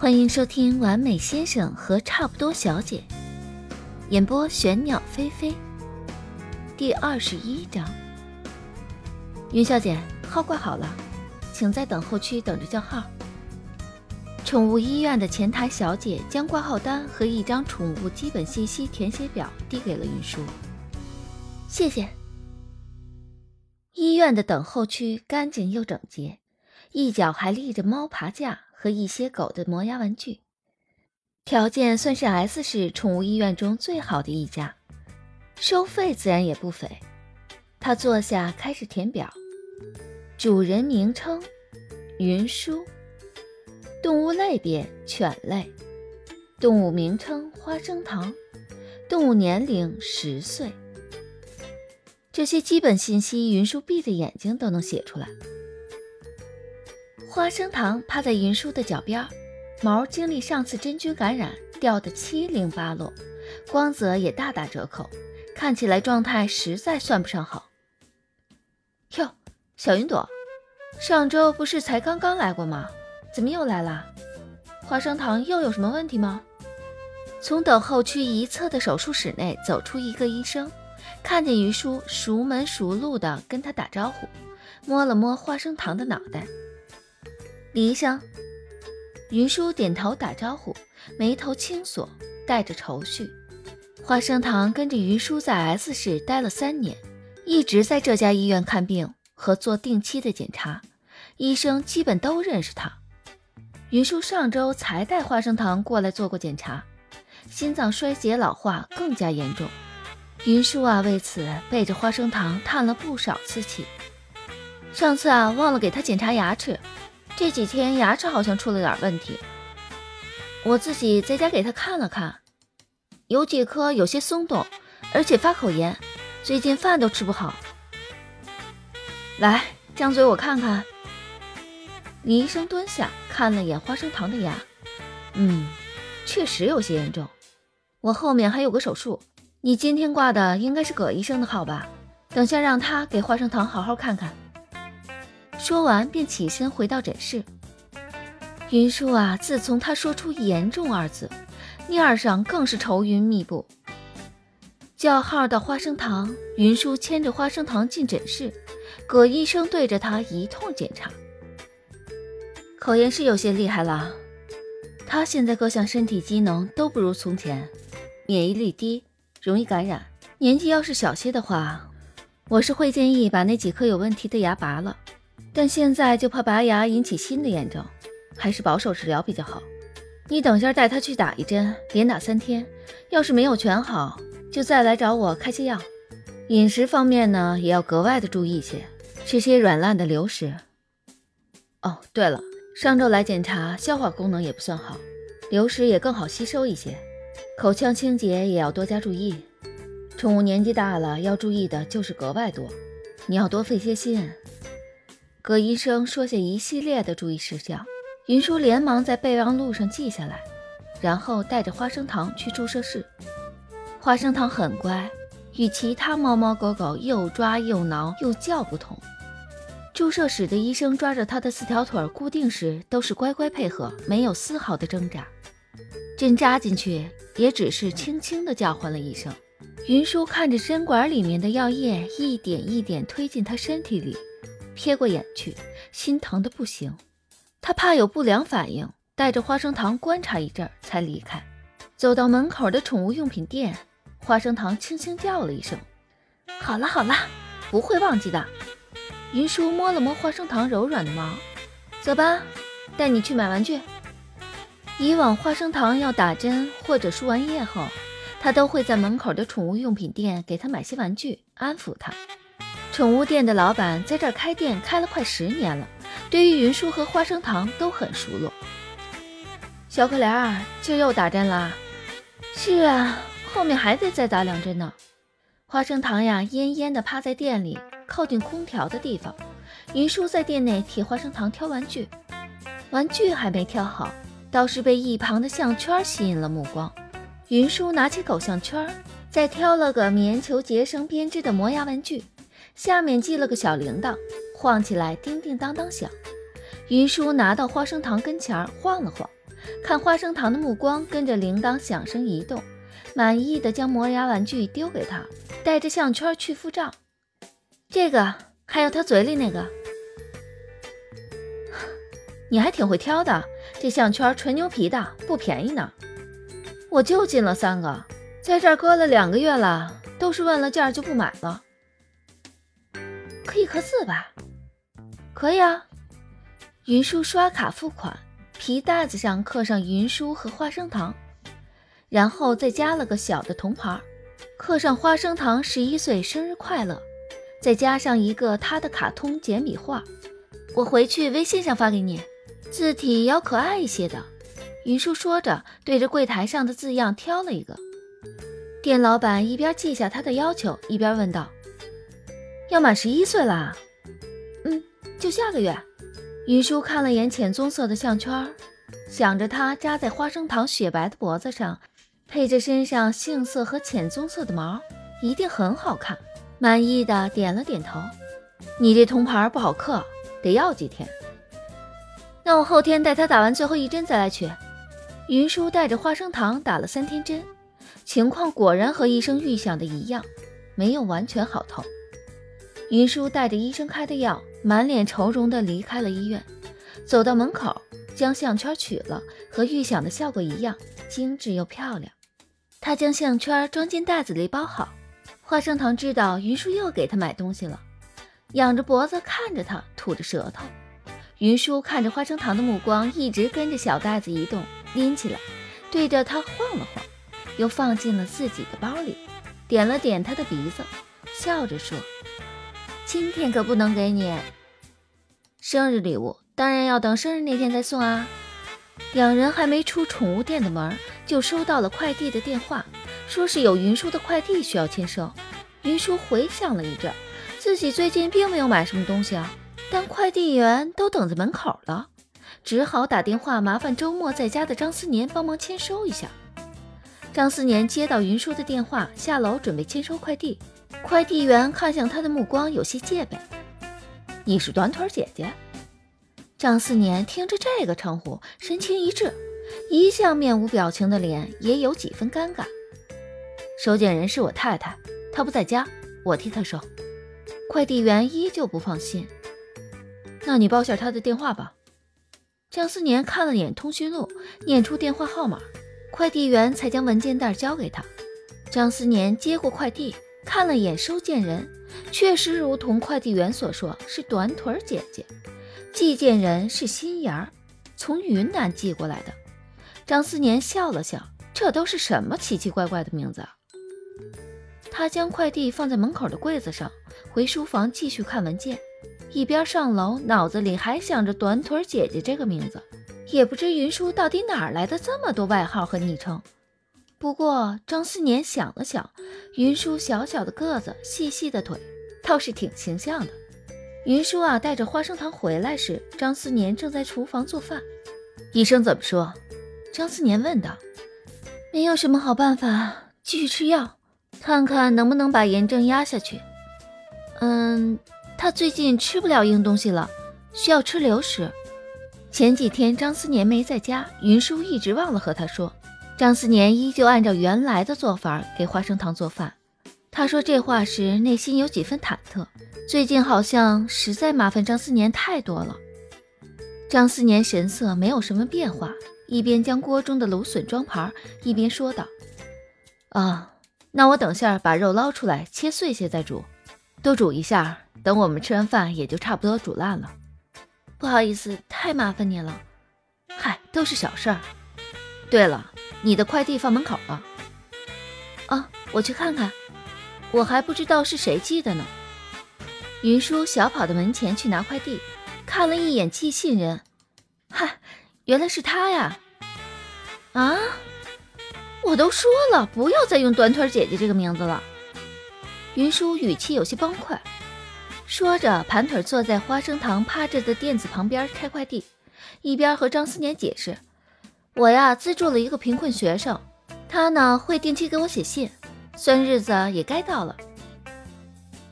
欢迎收听《完美先生和差不多小姐》，演播玄鸟飞飞。第二十一章，云小姐，号挂好了，请在等候区等着叫号。宠物医院的前台小姐将挂号单和一张宠物基本信息填写表递给了云舒。谢谢。医院的等候区干净又整洁，一角还立着猫爬架和一些狗的磨牙玩具，条件算是 S 市宠物医院中最好的一家，收费自然也不菲。他坐下开始填表，主人名称：云舒，动物类别：犬类，动物名称：花生糖，动物年龄：十岁。这些基本信息，云舒闭着眼睛都能写出来。花生糖趴在云舒的脚边，毛经历上次真菌感染掉得七零八落，光泽也大打折扣，看起来状态实在算不上好。哟，小云朵，上周不是才刚刚来过吗？怎么又来了？花生糖又有什么问题吗？从等候区一侧的手术室内走出一个医生。看见于叔熟门熟路的跟他打招呼，摸了摸花生糖的脑袋。李医生，云舒点头打招呼，眉头轻锁，带着愁绪。花生糖跟着云舒在 S 市待了三年，一直在这家医院看病和做定期的检查，医生基本都认识他。云舒上周才带花生糖过来做过检查，心脏衰竭老化更加严重。云舒啊，为此背着花生糖叹了不少次气。上次啊，忘了给他检查牙齿，这几天牙齿好像出了点问题。我自己在家给他看了看，有几颗有些松动，而且发口炎，最近饭都吃不好。来，张嘴我看看。李医生蹲下看了眼花生糖的牙，嗯，确实有些严重。我后面还有个手术。你今天挂的应该是葛医生的号吧？等下让他给花生糖好好看看。说完便起身回到诊室。云舒啊，自从他说出“严重”二字，面上更是愁云密布。叫号的花生糖，云舒牵着花生糖进诊室，葛医生对着他一通检查。口炎是有些厉害了，他现在各项身体机能都不如从前，免疫力低。容易感染，年纪要是小些的话，我是会建议把那几颗有问题的牙拔了。但现在就怕拔牙引起新的炎症，还是保守治疗比较好。你等下带他去打一针，连打三天，要是没有全好，就再来找我开些药。饮食方面呢，也要格外的注意些，吃些软烂的流食。哦，对了，上周来检查，消化功能也不算好，流食也更好吸收一些。口腔清洁也要多加注意，宠物年纪大了，要注意的就是格外多，你要多费些心。葛医生说下一系列的注意事项，云舒连忙在备忘录上记下来，然后带着花生糖去注射室。花生糖很乖，与其他猫猫狗狗又抓又挠又叫不同，注射室的医生抓着它的四条腿固定时，都是乖乖配合，没有丝毫的挣扎。针扎进去。也只是轻轻地叫唤了一声，云舒看着针管里面的药液一点一点推进他身体里，瞥过眼去，心疼的不行。他怕有不良反应，带着花生糖观察一阵才离开。走到门口的宠物用品店，花生糖轻轻叫了一声：“好了好了，不会忘记的。”云舒摸了摸花生糖柔软的毛，走吧，带你去买玩具。以往花生糖要打针或者输完液后，他都会在门口的宠物用品店给他买些玩具，安抚他。宠物店的老板在这儿开店开了快十年了，对于云舒和花生糖都很熟络。小可怜儿，今儿又打针啦？是啊，后面还得再打两针呢。花生糖呀，恹恹地趴在店里靠近空调的地方。云舒在店内替花生糖挑玩具，玩具还没挑好。倒是被一旁的项圈吸引了目光。云舒拿起狗项圈，再挑了个棉球结绳编织的磨牙玩具，下面系了个小铃铛，晃起来叮叮当当响。云舒拿到花生糖跟前，晃了晃，看花生糖的目光跟着铃铛响声移动，满意的将磨牙玩具丢给他，带着项圈去付账。这个还有他嘴里那个，你还挺会挑的。这项圈纯牛皮的，不便宜呢。我就进了三个，在这儿搁了两个月了，都是问了价就不买了。可以刻字吧？可以啊。云舒刷卡付款，皮袋子上刻上云舒和花生糖，然后再加了个小的铜牌，刻上花生糖十一岁生日快乐，再加上一个他的卡通简笔画。我回去微信上发给你，字体要可爱一些的。云舒说着，对着柜台上的字样挑了一个。店老板一边记下他的要求，一边问道：“要满十一岁啦？”“嗯，就下个月。”云舒看了眼浅棕色的项圈，想着它扎在花生糖雪白的脖子上，配着身上杏色和浅棕色的毛，一定很好看。满意的点了点头。你这铜牌不好刻，得要几天。那我后天带他打完最后一针再来取。云舒带着花生糖打了三天针，情况果然和医生预想的一样，没有完全好透。云舒带着医生开的药。满脸愁容地离开了医院，走到门口，将项圈取了，和预想的效果一样，精致又漂亮。他将项圈装进袋子里包好。花生糖知道云舒又给他买东西了，仰着脖子看着他，吐着舌头。云舒看着花生糖的目光一直跟着小袋子移动，拎起来，对着他晃了晃，又放进了自己的包里，点了点他的鼻子，笑着说。今天可不能给你生日礼物，当然要等生日那天再送啊！两人还没出宠物店的门，就收到了快递的电话，说是有云舒的快递需要签收。云舒回想了一阵，自己最近并没有买什么东西啊，但快递员都等在门口了，只好打电话麻烦周末在家的张思年帮忙签收一下。张思年接到云舒的电话，下楼准备签收快递。快递员看向他的目光有些戒备。你是短腿姐姐？张思年听着这个称呼，神情一滞，一向面无表情的脸也有几分尴尬。收件人是我太太，她不在家，我替她收。快递员依旧不放心。那你报下她的电话吧。张思年看了眼通讯录，念出电话号码，快递员才将文件袋交给他。张思年接过快递。看了眼收件人，确实如同快递员所说，是短腿姐姐。寄件人是心妍儿，从云南寄过来的。张思年笑了笑，这都是什么奇奇怪怪的名字？他将快递放在门口的柜子上，回书房继续看文件，一边上楼，脑子里还想着短腿姐姐这个名字。也不知云舒到底哪来的这么多外号和昵称。不过张思年想了想，云舒小小的个子，细细的腿，倒是挺形象的。云舒啊，带着花生糖回来时，张思年正在厨房做饭。医生怎么说？张思年问道。没有什么好办法，继续吃药，看看能不能把炎症压下去。嗯，他最近吃不了硬东西了，需要吃流食。前几天张思年没在家，云舒一直忘了和他说。张思年依旧按照原来的做法给花生糖做饭。他说这话时内心有几分忐忑，最近好像实在麻烦张思年太多了。张思年神色没有什么变化，一边将锅中的芦笋装盘，一边说道：“啊，那我等下把肉捞出来切碎些再煮，多煮一下，等我们吃完饭也就差不多煮烂了。不好意思，太麻烦你了。嗨，都是小事儿。对了。”你的快递放门口了，啊，我去看看，我还不知道是谁寄的呢。云舒小跑到门前去拿快递，看了一眼寄信人，嗨，原来是他呀！啊，我都说了不要再用短腿姐姐这个名字了。云舒语气有些崩溃，说着盘腿坐在花生糖趴着的垫子旁边拆快递，一边和张思年解释。我呀，资助了一个贫困学生，他呢会定期给我写信，算日子也该到了。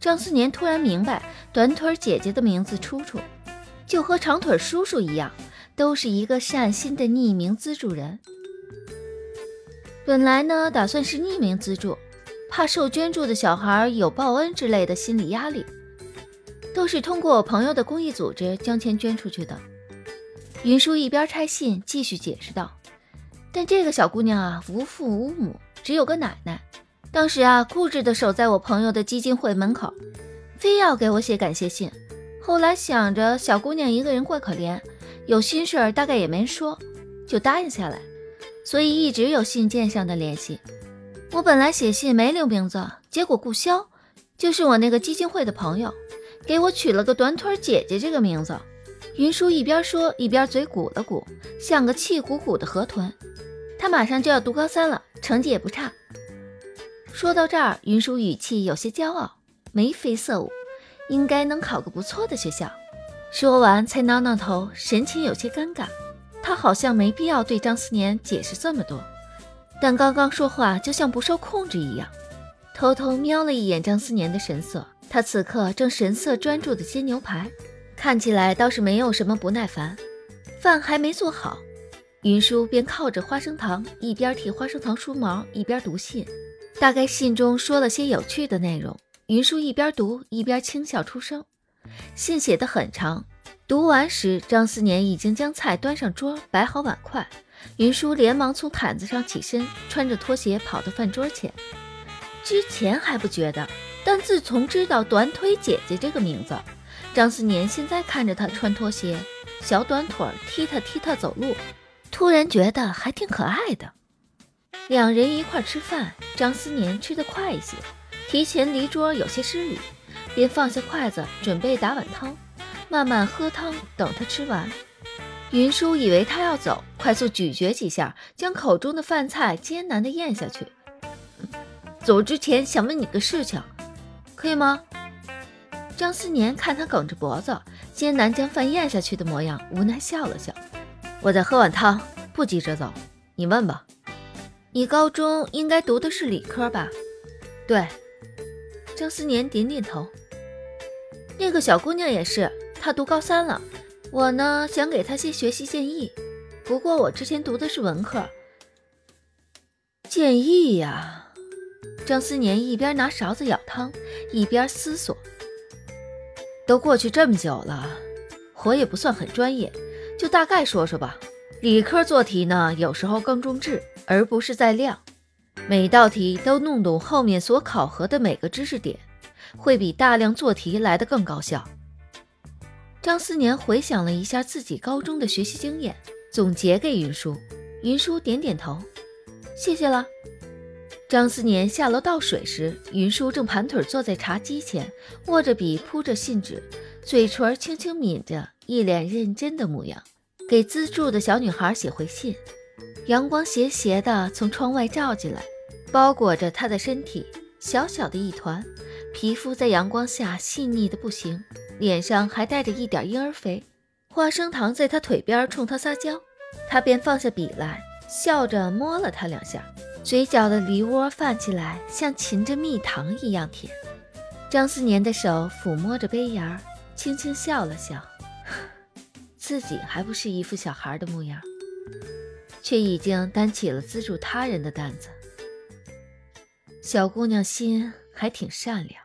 张思年突然明白短腿姐姐的名字出处，就和长腿叔叔一样，都是一个善心的匿名资助人。本来呢，打算是匿名资助，怕受捐助的小孩有报恩之类的心理压力，都是通过我朋友的公益组织将钱捐出去的。云舒一边拆信，继续解释道：“但这个小姑娘啊，无父无母，只有个奶奶。当时啊，固执的守在我朋友的基金会门口，非要给我写感谢信。后来想着小姑娘一个人怪可怜，有心事儿大概也没说，就答应下来。”所以一直有信件上的联系。我本来写信没留名字，结果顾潇就是我那个基金会的朋友，给我取了个短腿姐姐这个名字。云舒一边说一边嘴鼓了鼓，像个气鼓鼓的河豚。他马上就要读高三了，成绩也不差。说到这儿，云舒语气有些骄傲，眉飞色舞，应该能考个不错的学校。说完才挠挠头，神情有些尴尬。他好像没必要对张思年解释这么多，但刚刚说话就像不受控制一样。偷偷瞄了一眼张思年的神色，他此刻正神色专注地煎牛排，看起来倒是没有什么不耐烦。饭还没做好，云舒便靠着花生糖，一边替花生糖梳毛，一边读信。大概信中说了些有趣的内容，云舒一边读一边轻笑出声。信写得很长。读完时，张思年已经将菜端上桌，摆好碗筷。云舒连忙从毯子上起身，穿着拖鞋跑到饭桌前。之前还不觉得，但自从知道“短腿姐姐”这个名字，张思年现在看着她穿拖鞋、小短腿踢踏踢踏走路，突然觉得还挺可爱的。两人一块吃饭，张思年吃得快一些，提前离桌有些失礼，便放下筷子准备打碗汤。慢慢喝汤，等他吃完。云舒以为他要走，快速咀嚼几下，将口中的饭菜艰难地咽下去。走之前想问你个事情，可以吗？张思年看他梗着脖子，艰难将饭咽下去的模样，无奈笑了笑。我在喝碗汤，不急着走，你问吧。你高中应该读的是理科吧？对。张思年点点头。那个小姑娘也是。她读高三了，我呢想给她些学习建议。不过我之前读的是文科。建议呀，张思年一边拿勺子舀汤，一边思索。都过去这么久了，我也不算很专业，就大概说说吧。理科做题呢，有时候更重质，而不是在量。每道题都弄懂后面所考核的每个知识点，会比大量做题来得更高效。张思年回想了一下自己高中的学习经验，总结给云舒。云舒点点头，谢谢了。张思年下楼倒水时，云舒正盘腿坐在茶几前，握着笔，铺着信纸，嘴唇轻轻抿着，一脸认真的模样，给资助的小女孩写回信。阳光斜斜的从窗外照进来，包裹着她的身体，小小的一团，皮肤在阳光下细腻的不行。脸上还带着一点婴儿肥，花生糖在他腿边冲他撒娇，他便放下笔来，笑着摸了他两下，嘴角的梨窝泛起来，像噙着蜜糖一样甜。张思年的手抚摸着杯沿，轻轻笑了笑，自己还不是一副小孩的模样，却已经担起了资助他人的担子。小姑娘心还挺善良。